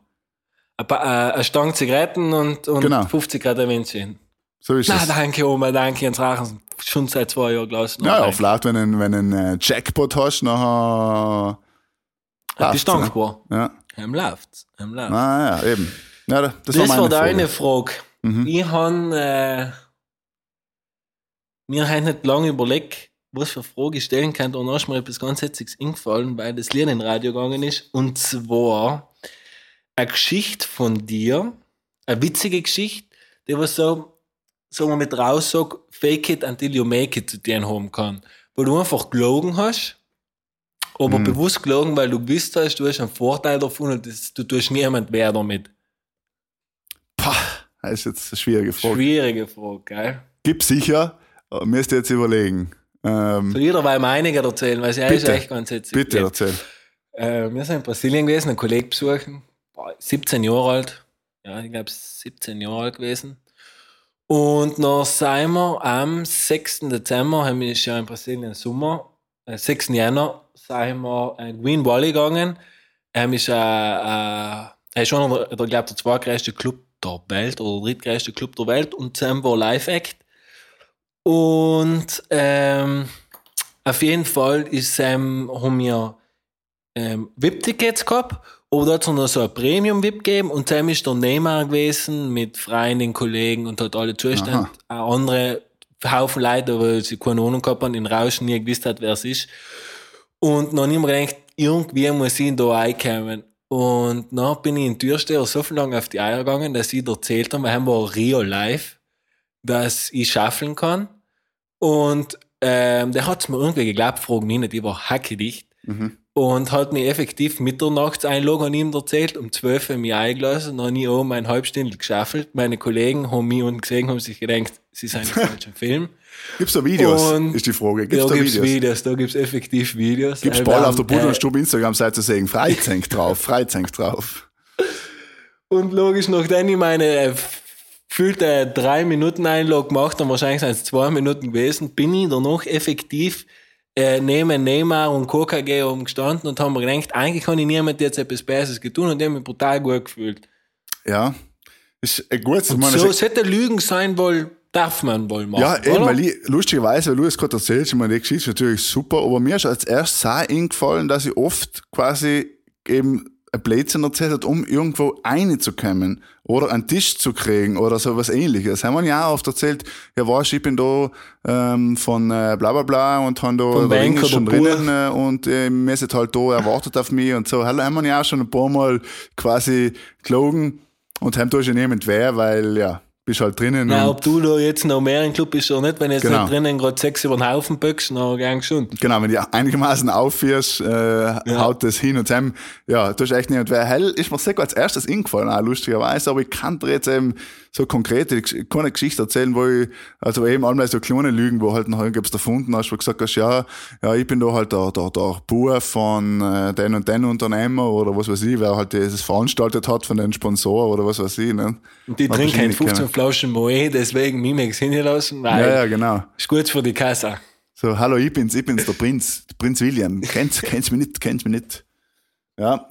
Ein paar, äh, eine Stange Zigaretten und, und Genau. 50 Grad Vinci. So ist Na, es. danke, Oma, danke, ins Rachen. Schon seit zwei Jahren gelassen. Ja, ja, vielleicht, wenn du einen, wenn du einen äh, Jackpot hast, nachher. Bist passt's, du ne? dankbar? Ja, Hem läuft's. Hem läuft's. ah, ja, eben. Ja, das, Das, war meine war Frage. deine Frage. Mhm. Ich habe äh, mir halt nicht lange überlegt, was für Frage ich stellen kann. Und mir etwas ganz Witziges eingefallen, weil das Lied in Radio gegangen ist. Und zwar eine Geschichte von dir, eine witzige Geschichte, die was so, sagen wir mit raus sagt, fake it until you make it zu dir haben kann. Wo du einfach gelogen hast, aber Mhm. bewusst gelogen, weil du gewusst hast, du hast einen Vorteil davon und das, du tust niemand wer damit. Pah, das ist jetzt eine schwierige Frage. Schwierige Frage, gell? Gibt sicher, aber müsst ihr jetzt überlegen. Ähm, Soll jeder weil einige erzählen, weil sie Bitte. echt ganz witzig. bitte gewesen. erzähl. Äh, wir sind in Brasilien gewesen, einen Kollegen besuchen, Boah, 17 Jahre alt. Ja, ich glaube 17 Jahre alt gewesen. Und dann sind wir am 6. Dezember, haben wir ja in Brasilien Sommer, äh, 6. Jänner, sind wir in Green Valley gegangen. Ähm, ist, äh, äh, er ist schon der, der, der zweitgrößte Club der Welt oder der drittgrößte Club der Welt und Sam war Live-Act. Und ähm, auf jeden Fall ist Sam, haben wir ähm, VIP-Tickets gehabt, aber da hat es noch so ein Premium-VIP gegeben und Sam ist der Neymar gewesen mit Freunden, Kollegen und hat alle Zustand. Auch andere Haufen Leute, weil sie keine Ahnung gehabt haben, den Rauschen nie gewusst hat, wer es ist. Und noch nicht mehr gedacht, irgendwie muss ich da reinkommen. Und dann bin ich in den Türsteher so viel lang auf die Eier gegangen, dass ich erzählt habe, wir haben war real life, dass ich schaffeln kann. Und ähm, der hat es mir irgendwie geglaubt, frag mich nicht, ich war hackedicht. Mhm. Und hat mir effektiv mitternachts einlog an ihm erzählt, um 12 Uhr mich eingelassen, dann habe ich oben ein halbstündlich geschaffelt. Meine Kollegen haben mich unten gesehen, haben sich gedacht, sie sind im falschen Film. Gibt's da Videos? Und ist die Frage. Gibt's da da gibt's Videos? Videos, da gibt's effektiv Videos. Gibt's Äh, Ball wir auf der Buddha äh, und Stub Instagram-Seite sagen, Freizeit drauf, Freizeit drauf. Und logisch, nachdem ich meine äh, gefühlte drei Minuten Einlog gemacht habe, wahrscheinlich sind es zwei Minuten gewesen, bin ich danach effektiv äh, neben Neymar und KKG oben gestanden und haben mir gedacht, eigentlich kann ich niemand jetzt etwas Besseres getan und ich habe mich brutal gut gefühlt. Ja. Ist äh, gut. ich Und meine, so es- sollte Lügen sein wohl, darf man wohl machen. Ja, eben, oder? weil ich, lustigerweise, weil du es gerade erzählst, ich meine, die Geschichte ist natürlich super, aber mir ist als erstes auch eingefallen, dass ich oft quasi eben ein Blödsinn erzählt hat, um irgendwo reinzukommen oder einen Tisch zu kriegen oder so was ähnliches. Haben wir ja auch oft erzählt, ja weißt, ich bin da ähm, von äh, bla bla bla und haben da der Ring schon drinnen äh, und äh, wir sind halt da, erwartet auf mich und so. Hallo, haben wir ja auch schon ein paar Mal quasi gelogen und haben da schon jemand wer, weil ja, bist halt drinnen und ob du da jetzt noch mehr im Club bist oder nicht, wenn jetzt Genau. nicht drinnen gerade sechs über den Haufen böckst, dann gang schon. Genau, wenn du einigermaßen aufführst, äh, haut das hin und Sam, ja, du hast echt nicht, wer hell ist mir sehr als erstes eingefallen, auch lustigerweise, aber ich kann dir jetzt eben so konkrete, keine Geschichte erzählen, wo ich, also eben einmal so kleine Lügen, wo halt noch irgendwas erfunden hast, wo du gesagt hast, ja, ja, ich bin da halt der, der, der Bauer von äh, den und den Unternehmer oder was weiß ich, wer halt dieses veranstaltet hat von den Sponsoren oder was weiß ich, ne? Und die Hab trinken nicht 15 kennen. Flaschen Moe, deswegen Mimex hingelassen, weil Ja, ja, genau. ist gut für die Kasse. So, hallo, ich bin's, ich bin's, der Prinz, der Prinz William. Kennst, kennst mich nicht, kennst mich nicht. Ja.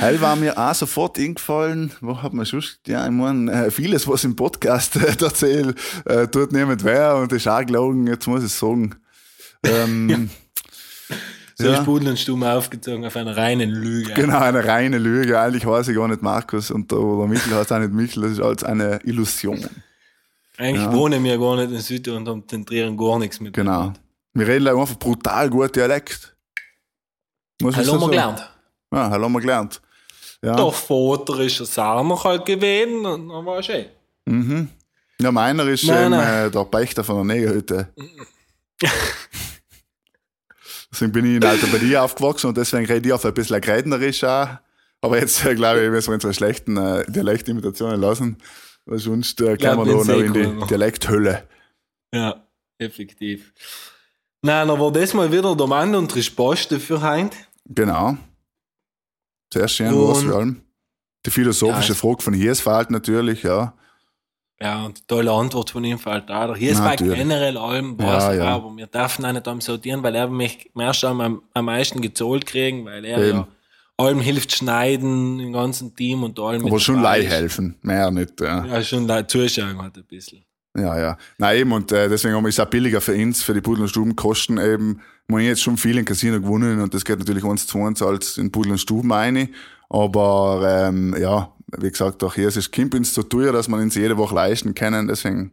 Heil war mir auch sofort eingefallen, wo hat man schon, ja, ich meine, äh, vieles, was im Podcast äh, [LAUGHS] erzähle, äh, tut niemand wer und ist auch gelogen, jetzt muss ich sagen. Ähm, [LAUGHS] So Ja. ist Pudel und Stumm aufgezogen auf einer reinen Lüge. Genau, eine reine Lüge. Eigentlich weiß ich gar nicht Markus und der, oder Michel heißt auch nicht Michel, das ist alles eine Illusion. Eigentlich Ja. wohnen wir gar nicht in Süden und zentrieren gar nichts mit. Genau. Wir reden einfach brutal gut Dialekt. Muss Hallo, so gelernt. Ja, hallo, haben wir gelernt. Ja. Der Vater ist ein Sarner halt gewesen und dann war es schön. Mhm. Ja, meiner ist Nein, nein. Äh, der Pächter von der Negerhütte. [LAUGHS] deswegen bin ich in Alter bei dir aufgewachsen und deswegen rede ich auf ein bisschen grädnerisch auch. Aber jetzt äh, glaube ich, müssen wir unsere schlechten äh, Dialektimitationen lassen. Weil sonst äh, kommen wir da noch in die cool. Dialekthölle. Ja, effektiv. Nein, dann war das mal wieder der Mann und die Poste für heint. Genau. Sehr schön, Und- was wir allem. Die philosophische Ja, Frage von Hirsfeld natürlich, ja. Ja, und die tolle Antwort von ihm fällt auch. Hier ist bei generell allem was, ja. ja, aber wir dürfen auch nicht am sortieren, weil er mich am ersten am, am meisten gezahlt kriegen, weil er Eben. ja allem hilft schneiden, im ganzen Team und allem. Aber schon Leih helfen, mehr nicht. Ja. Ja, schon da zuschauen hat ein bisschen. Ja, ja. Nein, eben, und äh, deswegen haben wir es auch billiger für uns, für die Pudel- und Stubenkosten eben. Wir haben jetzt schon viel in Casino gewonnen und das geht natürlich uns zu uns als in Pudel und Stuben rein. Aber ähm, ja, wie gesagt, auch hier ist es kommt uns so teuer, dass wir uns jede Woche leisten können. Deswegen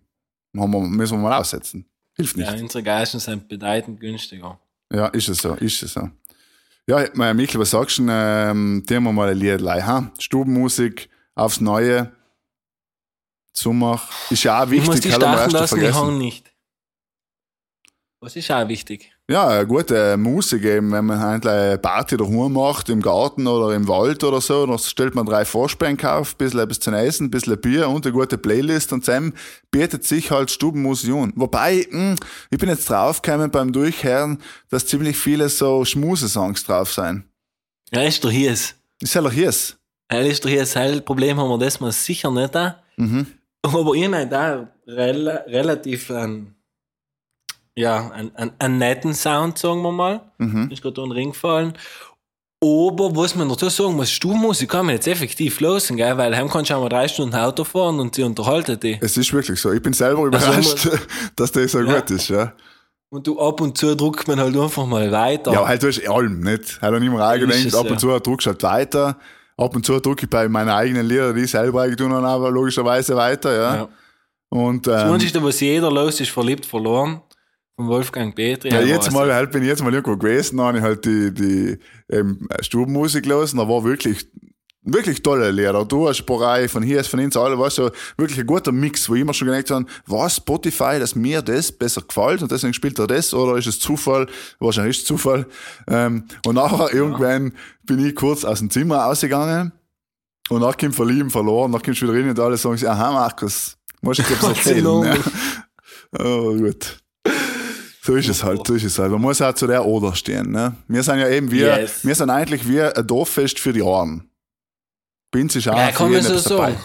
haben wir, müssen wir mal aussetzen. Hilft nicht. Ja, unsere Geißen sind bedeutend günstiger. Ja, ist es so, ist es so. Ja, mein Michael, was sagst du? Ähm, die haben wir mal ein Lied ha? Stubenmusik aufs Neue. Sommer. Ist ja auch Ich wichtig, muss die haben wir starten lassen, die vergessen. hängen nicht. Was ist auch wichtig? Ja, eine gute Musik eben, wenn man eine Party daheim macht, im Garten oder im Wald oder so, dann stellt man drei Vorspäne auf, ein bisschen etwas zu essen, ein bisschen Bier und eine gute Playlist und dann bietet sich halt Stubenmusik an. Wobei, mh, ich bin jetzt draufgekommen beim Durchhören, dass ziemlich viele so Schmusesongs drauf sein. Ja, ist doch hier. Ist ja auch hier. Ja, ist doch hier das Problem haben wir das mal sicher nicht da. Mhm. Aber ich habe da rel relativ einen, ja, einen, einen, einen netten Sound, sagen wir mal. Mhm. Ist gerade da ein Ring gefallen. Aber was man dazu sagen muss, Stubenmusik kann man jetzt effektiv losen, gell? weil heim kannst du auch mal drei Stunden Auto fahren und sie unterhalten die. Es ist wirklich so. Ich bin selber Also, überrascht, dass das so Ja. gut ist, ja. Und du ab und zu druckt man halt einfach mal weiter. Ja, halt du hast allem, nicht? Halt auch nicht mehr es, ab und zu drückst du halt weiter. Ab und zu drücke ich bei meinen eigenen Liedern, die ich selber eigentlich tun, dann aber logischerweise weiter, ja. Ja. Und, Das ähm, Einzige, was jeder los ist, verliebt verloren. Von Wolfgang Petri. ja, jetzt mal, halt bin ich jetzt mal irgendwo gewesen, da habe ich halt die, die ähm, Stubenmusik gelesen, da war wirklich, wirklich tolle Lieder. Du hast Sporei von hier, von uns, alle, weißt du, wirklich ein guter Mix, wo ich immer schon gedacht habe, war Spotify, dass mir das besser gefällt und deswegen spielt er das oder ist es Zufall? Wahrscheinlich ist es Zufall. Ähm, und nachher irgendwann bin ich kurz aus dem Zimmer rausgegangen und dann kommt Verlieben verloren, dann kommst du wieder rein und alle sagen, aha Markus, musst du dir sei erzählen. Ja. Oh, gut. So ist es halt, so ist es halt. Man muss auch zu der Oder stehen. Ne? Wir sind ja eben, wir, Yes. wir sind eigentlich wie ein Dorffest für die Ohren. Binz ist auch Ja, jeden so sagen.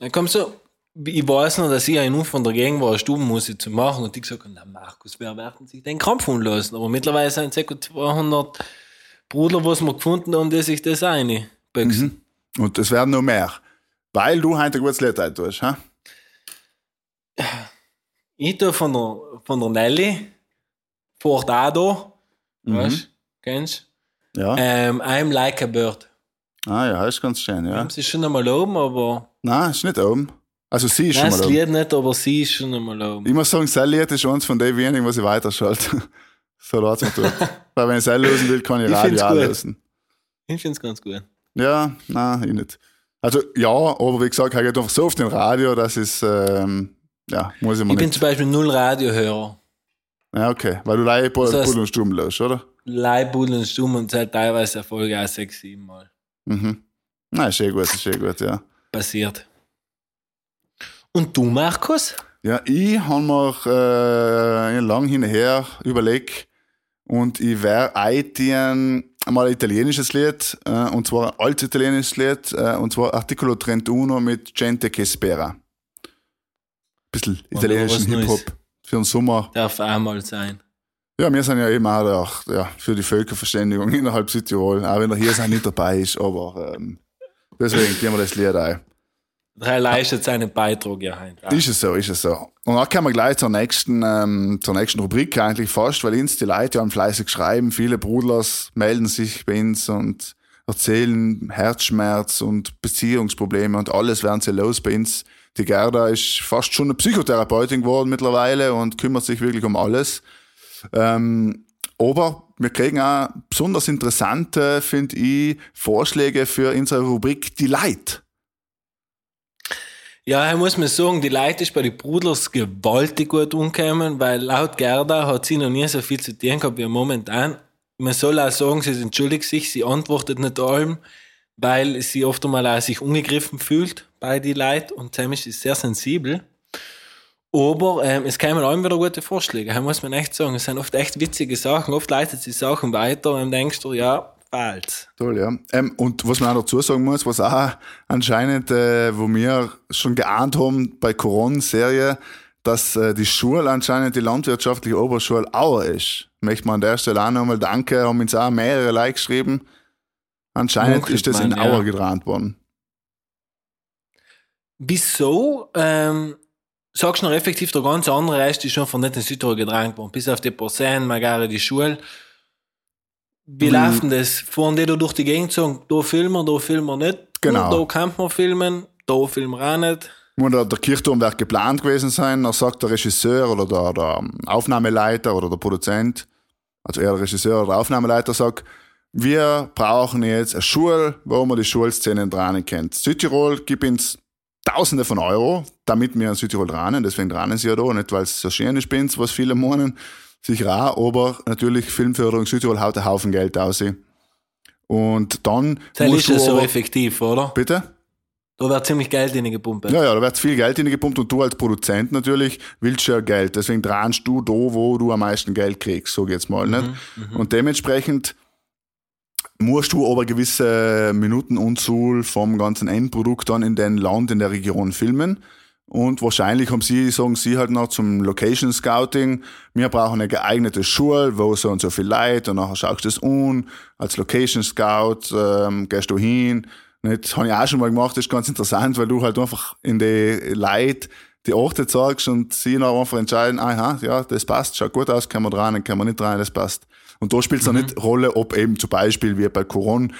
Ja, komm so. Ich weiß noch, dass ich einen von der Gegend war, Stubenmusik zu machen und die gesagt haben, na Markus, wer werden sich den Krampf lassen? Aber mittlerweile sind es ca. 200 Brudler, was wir gefunden haben, die sich das eine büchsen. Und es werden noch mehr. Weil du heute ein gutes Lied tust. Ha? Ich tue von der, von der Nelly, Fort Ado, Mhm. weißt du, kennst Ja. du? Ähm, I'm like a bird. Ah ja, ist ganz schön, ja. Sie ist schon einmal oben, aber. Nein, ist nicht oben. Also sie ist Nein, schon das mal oben. Lied nicht, aber sie ist schon einmal oben. Ich muss sagen, das Lied ist eins von den wenigen, was ich weiterschalte. [LAUGHS] so laut's mir tut. [LAUGHS] Weil wenn ich es lösen will, kann ich Ich Radio auch lösen. Ich finde es ganz gut. Ja, nein, ich nicht. Also ja, aber wie gesagt, ich geht einfach so auf den Radio, dass es, ähm, ja, muss ich mal Ich bin nicht. zum Beispiel null Radiohörer. Ja, okay, weil du leider Das heißt- und Stumm löst, oder? Leibbudeln und stumm und halt teilweise Erfolge auch sechs, sieben Mal Mhm. Nein, ist eh gut, ist eh gut, ja. passiert. Und du, Markus? Ja, ich habe mir äh, lang hinher überlegt und ich wäre eintieren mal ein italienisches Lied, äh, und zwar ein altes italienisches Lied, äh, und zwar Articolo 31 mit Gente che spera. Bisschen italienischen. Hip-Hop für den Sommer. Darf einmal sein. Ja, wir sind ja eben auch, ja, für die Völkerverständigung innerhalb Südtirol, auch wenn er hier sein nicht dabei ist, aber ähm, deswegen gehen wir das Lied ein. Drei leistet seinen Beitrag ja heim. Ist es so, ist es so. Und dann kommen wir gleich zur nächsten, ähm, zur nächsten Rubrik eigentlich fast, weil uns die Leute haben fleißig schreiben, viele Brudlers melden sich bei uns und erzählen Herzschmerz und Beziehungsprobleme und alles werden sie los bei uns. Die Gerda ist fast schon eine Psychotherapeutin geworden mittlerweile und kümmert sich wirklich um alles. Ähm, aber wir kriegen auch besonders interessante, finde ich, Vorschläge für unsere Rubrik Die Leid. Ja, ich muss mir sagen, die Leute ist bei den Brudlers gewaltig gut umgekommen, weil laut Gerda hat sie noch nie so viel zu tun gehabt wie momentan. Man soll auch sagen, sie entschuldigt sich, sie antwortet nicht allem, weil sie oft einmal auch sich angegriffen fühlt bei die Leuten und Sam ist sehr sensibel. Aber ähm, es kamen allem wieder gute Vorschläge, das muss man echt sagen. Es sind oft echt witzige Sachen, oft leitet sie Sachen weiter und denkst du, ja, falsch. Toll, ja. Ähm, und was man auch dazu sagen muss, was auch anscheinend, äh, wo wir schon geahnt haben bei Corona-Serie, dass äh, die Schule anscheinend die landwirtschaftliche Oberschule Auer ist. Möchte man an der Stelle auch nochmal danke, haben uns auch mehrere Like geschrieben. Anscheinend ist das in man, ja. Auer getrennt worden. Wieso? Ähm, sagst du noch effektiv, der ganz andere Rest ist schon von nicht in Südtirol gedrängt worden, bis auf die Porcelain, Magari, die Schule. Wie Hm. läuft denn das? Fahren die da durch die Gegend und sagen, da filmen wir, da filmen wir nicht? Genau. Da kann man filmen, da filmen wir auch nicht. Muss der, der Kirchturm wird geplant gewesen sein, da sagt der Regisseur oder der, der Aufnahmeleiter oder der Produzent, also eher der Regisseur oder der Aufnahmeleiter sagt, wir brauchen jetzt eine Schule, wo man die Schulszenen dran kennt. Südtirol gibt uns Tausende von Euro, damit wir in Südtirol dran, deswegen dran sie ja da, nicht weil es so schön ist, was viele meinen, sicher auch, aber natürlich Filmförderung Südtirol haut einen Haufen Geld aus. Und dann Das ist ja so effektiv, oder? bitte? Da wird ziemlich Geld reingepumpt. Ja, ja, da wird viel Geld reingepumpt und du als Produzent natürlich willst ja Geld. Deswegen dranst du da, wo du am meisten Geld kriegst, ich jetzt mal. Nicht? Und dementsprechend musst du aber gewisse Minutenunzahl vom ganzen Endprodukt dann in den Land, in der Region filmen. Und wahrscheinlich haben sie, sagen sie halt noch zum Location Scouting, wir brauchen eine geeignete Schule, wo so und so viel Leute, und nachher schaust du das an, als Location Scout, ähm, gehst du hin? Das habe ich auch schon mal gemacht, das ist ganz interessant, weil du halt einfach in die Leute die Orte zeigst und sie dann einfach entscheiden, aha, ja, das passt, schaut gut aus, können wir dran, können wir nicht dran, das passt. Und da spielt es dann nicht Rolle, ob eben zum Beispiel wie bei Coron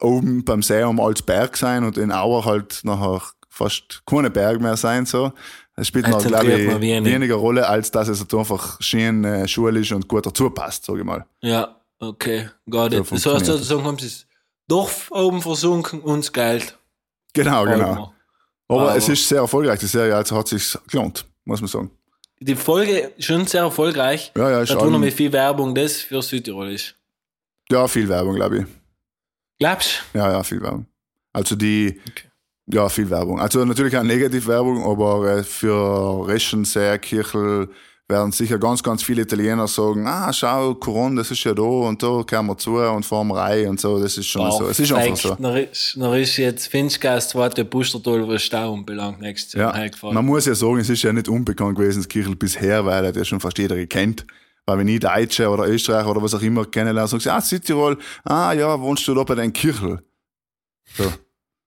oben beim See als Berg sein und in Auer halt nachher fast keine Berg mehr sein, so. Es spielt noch, glaube ich, wenig. weniger Rolle, als dass es halt einfach schön äh, schulisch und gut dazu passt, sage ich mal. Ja, okay, got So it. Das heißt, sozusagen haben sie das Dorf oben versunken und das Geld. Genau, genau. Aber Aber- es ist sehr erfolgreich, die Serie, also hat sich gelohnt, muss man sagen. Die Folge ist schon sehr erfolgreich. Ja, ja, ist Da tun wir viel Werbung, das für Südtirol ist. Ja, viel Werbung, glaube ich. Glaubst Ja, ja, viel Werbung. Also die, ja, viel Werbung. Also natürlich auch Negativwerbung, aber äh, für Reschen, Kirchel werden sicher ganz, ganz viele Italiener sagen, ah, schau, Corona, das ist ja da und da kommen wir zu und fahren rein und so, das ist schon so. Es ist einfach so. Dann ist, dann ist jetzt Finchgas zweite Boostertoll, was Stau anbelangt, nächstes Jahr. Ja, man muss ja sagen, es ist ja nicht unbekannt gewesen, das Kirchel bisher, weil er ja schon fast jeder kennt. Weil wenn ich Deutsche oder Österreicher oder was auch immer kennenlerne, sagen sie, ah, Südtirol, ah ja, wohnst du da bei deinem Kirchel? So.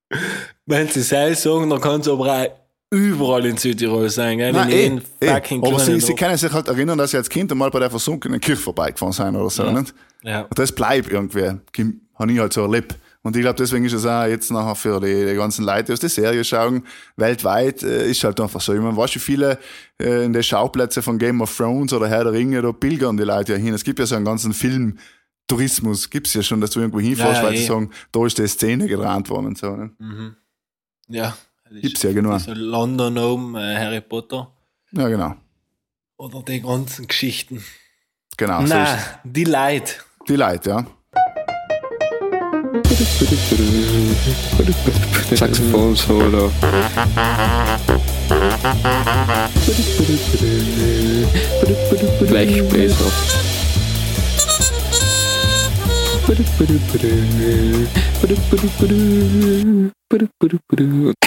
[LAUGHS] Wenn sie selbst sagen, dann kann es aber auch überall in Südtirol sein, gell? Nein, in eh, eh. fucking Aber sie, sie können sich halt erinnern, dass sie als Kind einmal bei der versunkenen Kirche vorbeigefahren sind oder so. Ja. Nicht? Ja. Und das bleibt irgendwie, habe ich halt so erlebt. Und ich glaube, deswegen ist es auch jetzt nachher für die, die ganzen Leute, die aus der Serie schauen, weltweit, äh, ist halt einfach so. Ich meine, weißt du, viele äh, in den Schauplätze von Game of Thrones oder Herr der Ringe, da pilgern die Leute ja hin. Es gibt ja so einen ganzen Film-Tourismus, gibt's ja schon, dass du irgendwo hinfährst, Ja, weil sie eh. sagen, da ist die Szene gedreht worden und so. Ne? Mhm. Ja. Gibt's ja genau. So London oben, äh, Harry Potter. Ja, genau. Oder die ganzen Geschichten. Genau, so ist Nein, es. die Leute. Die Leute, ja. Saxophon Solo. Blechbläser.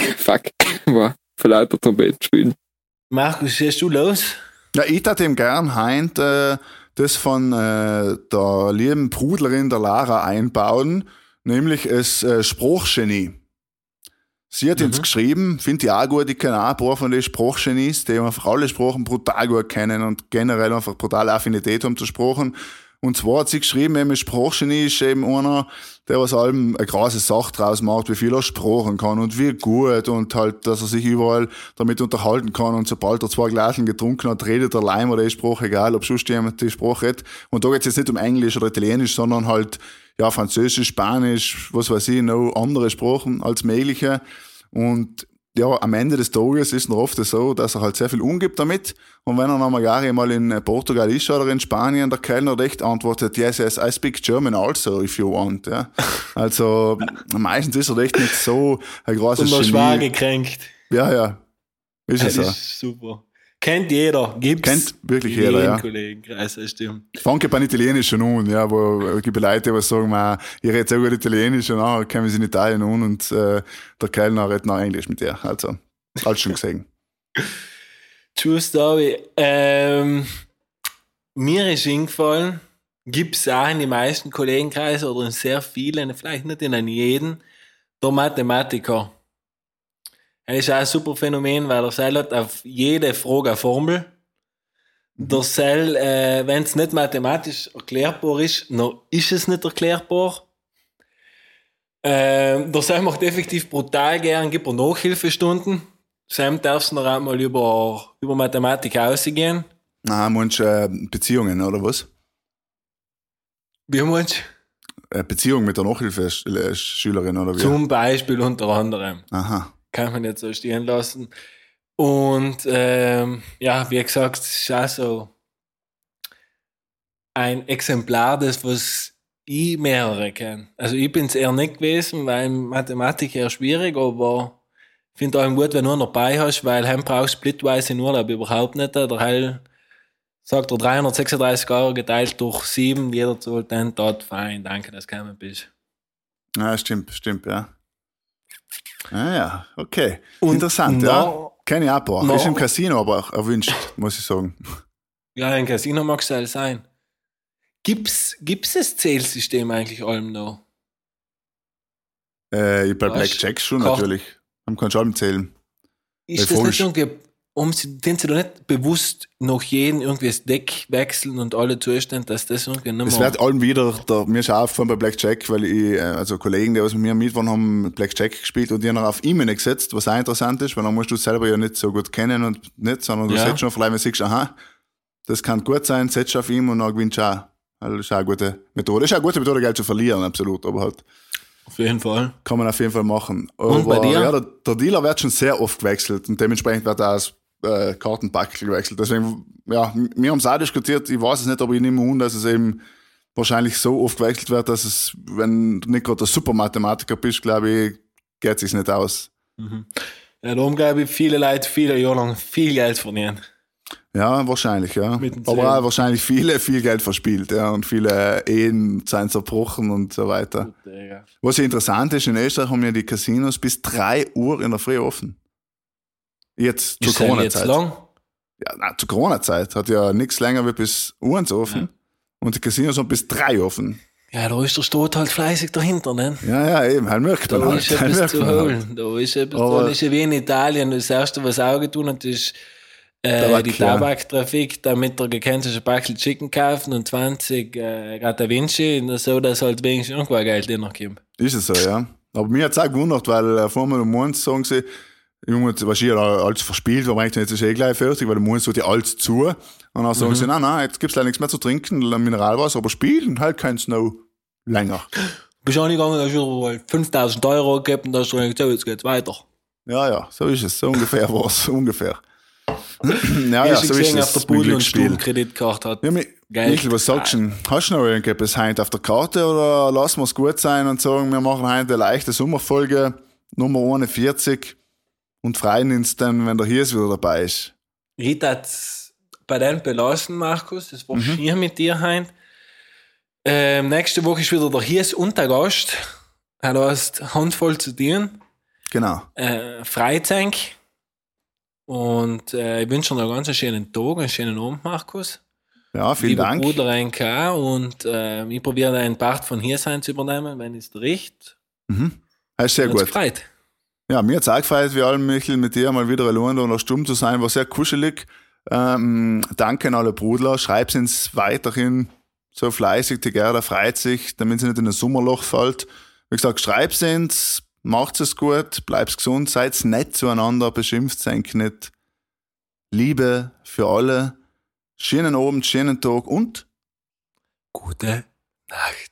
[LAUGHS] Fuck, war lauter Trompeten spielen. Markus, schießt du los? Ja, ich hätte ihm gern heint äh, das von äh, der lieben Brudlerin der Lara einbauen, nämlich das äh, Spruchgenie. Sie hat uns geschrieben, finde ich auch gut, ich kenne auch ein paar von den Sprachgenies, die einfach alle Sprachen brutal gut kennen und generell einfach brutal Affinität haben zu Sprachen. Und zwar hat sie geschrieben, eben Sprachgenie ist eben einer, der was allem eine große Sache draus macht, wie viel er sprachen kann und wie gut und halt, dass er sich überall damit unterhalten kann und sobald er zwei Glasen getrunken hat, redet er allein oder die Sprache, egal ob sonst jemand die Sprache redet. Und da geht es jetzt nicht um Englisch oder Italienisch, sondern halt, ja, Französisch, Spanisch, was weiß ich, noch andere Sprachen als mögliche. Und ja, am Ende des Tages ist noch oft so, dass er halt sehr viel umgibt damit. Und wenn er dann mal mal in Portugal ist oder in Spanien, der Kellner recht antwortet, yes, yes, I speak German also, if you want. Ja. [LAUGHS] Also meistens ist er echt nicht so ein großes Und noch schwer Genie. gekränkt. Ja, ja. Ist es so. ist super. Kennt jeder. Gibt's. Kennt wirklich in jeder, ja. Kollegenkreis, das stimmt. Fange beim Italienischen an, ja, wo es gibt Leute, die sagen, man, ich rede so gut Italienisch und nachher kommen sie in Italien an und äh, der Kellner redet noch Englisch mit dir. Also, alles schon gesehen. [LAUGHS] True Story. Ähm, mir ist eingefallen, gibt es auch in den meisten Kollegenkreisen oder in sehr vielen, vielleicht nicht in jedem, der Mathematiker. Er ist auch ein super Phänomen, weil er Seil hat auf jede Frage eine Formel. Der Seil, äh, wenn es nicht mathematisch erklärbar ist, dann ist es nicht erklärbar. Ähm, der Seil macht effektiv brutal gern, gibt er Nachhilfestunden. Sam darfst du noch einmal über, über Mathematik ausgehen. Na, meinst äh, Beziehungen, oder was? Wie meinst Äh, Beziehung mit der Nachhilfeschülerin, oder wie? Zum Beispiel unter anderem. Aha. Kann man jetzt so stehen lassen. Und ähm, ja, wie gesagt, es ist auch so ein Exemplar des, was ich mehrere kenne. Also ich bin es eher nicht gewesen, weil Mathematik eher schwierig, aber ich finde auch gut, wenn du einen dabei hast, weil heim brauchst splitweise in Urlaub überhaupt nicht. Der Heil sagt er 336 Euro geteilt durch 7, jeder zahlt den dort, fein, danke, dass du gekommen bist. Ja, stimmt, stimmt, ja. Ah ja, okay. Und Interessant, noch- ja. Kenne ich auch ein Ist im Casino aber auch erwünscht, muss ich sagen. Ja, ein Casino mag es halt sein. Gibt's, gibt's das Zählsystem eigentlich allem noch? Äh, bei? Blackjack schon Kach- natürlich. Man kann schon zählen. Ist Bei das nicht irgendwie um den sie doch nicht bewusst noch jeden irgendwie das Deck wechseln und alle Zustände, dass das irgendwie nicht Es mehr. wird allem wieder, der, mir ist auch aufgefallen bei Blackjack, weil ich, äh, also Kollegen, die aus mit mir mit waren, haben Blackjack gespielt und die haben auf E-Mail gesetzt, was auch interessant ist, weil dann musst du es selber ja nicht so gut kennen und nicht, sondern du Ja. setzt schon vielleicht, wenn du siehst, aha, das kann gut sein, setzt auf ihm und dann gewinnst du auch. Also das ist auch eine gute Methode. Das ist auch eine gute Methode, Geld zu verlieren, absolut, aber halt Auf jeden Fall. kann man auf jeden Fall machen. Und bei Aber dir? Ja, der, der Dealer wird schon sehr oft gewechselt und dementsprechend wird auch das äh, Kartenpackel gewechselt. Deswegen, ja, wir haben es auch diskutiert, ich weiß es nicht, aber ich nehme an, dass es eben wahrscheinlich so oft gewechselt wird, dass es, wenn du nicht gerade der Supermathematiker bist, glaube ich, geht es nicht aus. Ja, darum glaube ich, viele Leute viele Jahre lang viel Geld verdienen. Ja, wahrscheinlich, ja. Aber auch wahrscheinlich viele viel Geld verspielt, ja, und viele Ehen sind zerbrochen und so weiter. Was ja interessant ist, in Österreich haben ja die Casinos bis 3 Uhr in der Früh offen. Jetzt zur Ist Corona-Zeit. Ja, nein, zur Corona-Zeit hat ja nichts länger wie bis Uhr offen. Und die Casinos haben bis 3 offen. Ja, da ist der Stot halt fleißig dahinter, ne? Ja, ja, eben, halt merkt man Da halt. ist halt etwas merkt zu halt. holen. Da ist etwas Aber- da ist ja wie in Italien. Das erste, was auch getan hat, ist äh, Tabak, die ja. Tabaktrafik, damit er gekennzeichnet Backel Chicken kaufen und 20 äh, Gata Vinci, und so, dass halt wenigstens irgendwo Geld kommt. Ist es so, ja. Aber mir hat es auch gewundert, weil äh, vor mir um eins sagen sie, Junge, was ich alles verspielt, aber eigentlich jetzt ist eh gleich fertig, weil um eins wird ja alles zu. Und dann sagen sie, nein, nein, jetzt gibt's leider nichts mehr zu trinken, Mineralwasser, aber spielen halt kein Snow länger. Bist auch nicht gegangen, hast du halt 5000 Euro gegeben und da hast du gesagt, so, jetzt geht's weiter. Ja, ja, so ist es. So ungefähr [LAUGHS] war's, ungefähr. [CLEARS THROAT] ja, ja, du so ist gesehen, es. auf der Pudel- und Glücksspiel. Stubenkreditkarte hat. Ja. Michael, was sagst du denn? Hast du noch irgendetwas heute auf der Karte oder lassen wir es gut sein und sagen, wir machen heute eine leichte Sommerfolge, Nummer 41 und freuen uns dann, wenn der Hirs wieder dabei ist. Ich hat's bei den belassen, Markus. Das war Mhm. schier mit dir heim. Ähm, nächste Woche ist wieder der Hirs und der Gast. Er hast Handvoll zu dir. Genau. Äh, Freizeit. Und äh, ich wünsche dir noch ganz einen schönen Tag, einen schönen Abend, Markus. Ja, vielen Lieber Dank. Bruder Reinka. Und äh, ich probiere einen Part von hier sein zu übernehmen, wenn es recht. Das ist sehr Hat's gut. gefreut. Ja, mir hat es auch gefreut, wie allem, Michael, mit dir mal wieder allein oder stumm zu sein, war sehr kuschelig. Ähm, danke an alle Brudler, schreib's uns weiterhin so fleißig, die Gerda freut sich, damit sie nicht in ein Sommerloch fällt. Wie gesagt, schreib's uns, macht's es gut, bleibt's gesund, seid's nett zueinander, beschimpft euch nicht. Liebe für alle, schönen Abend, schönen Tag und Gute Nacht.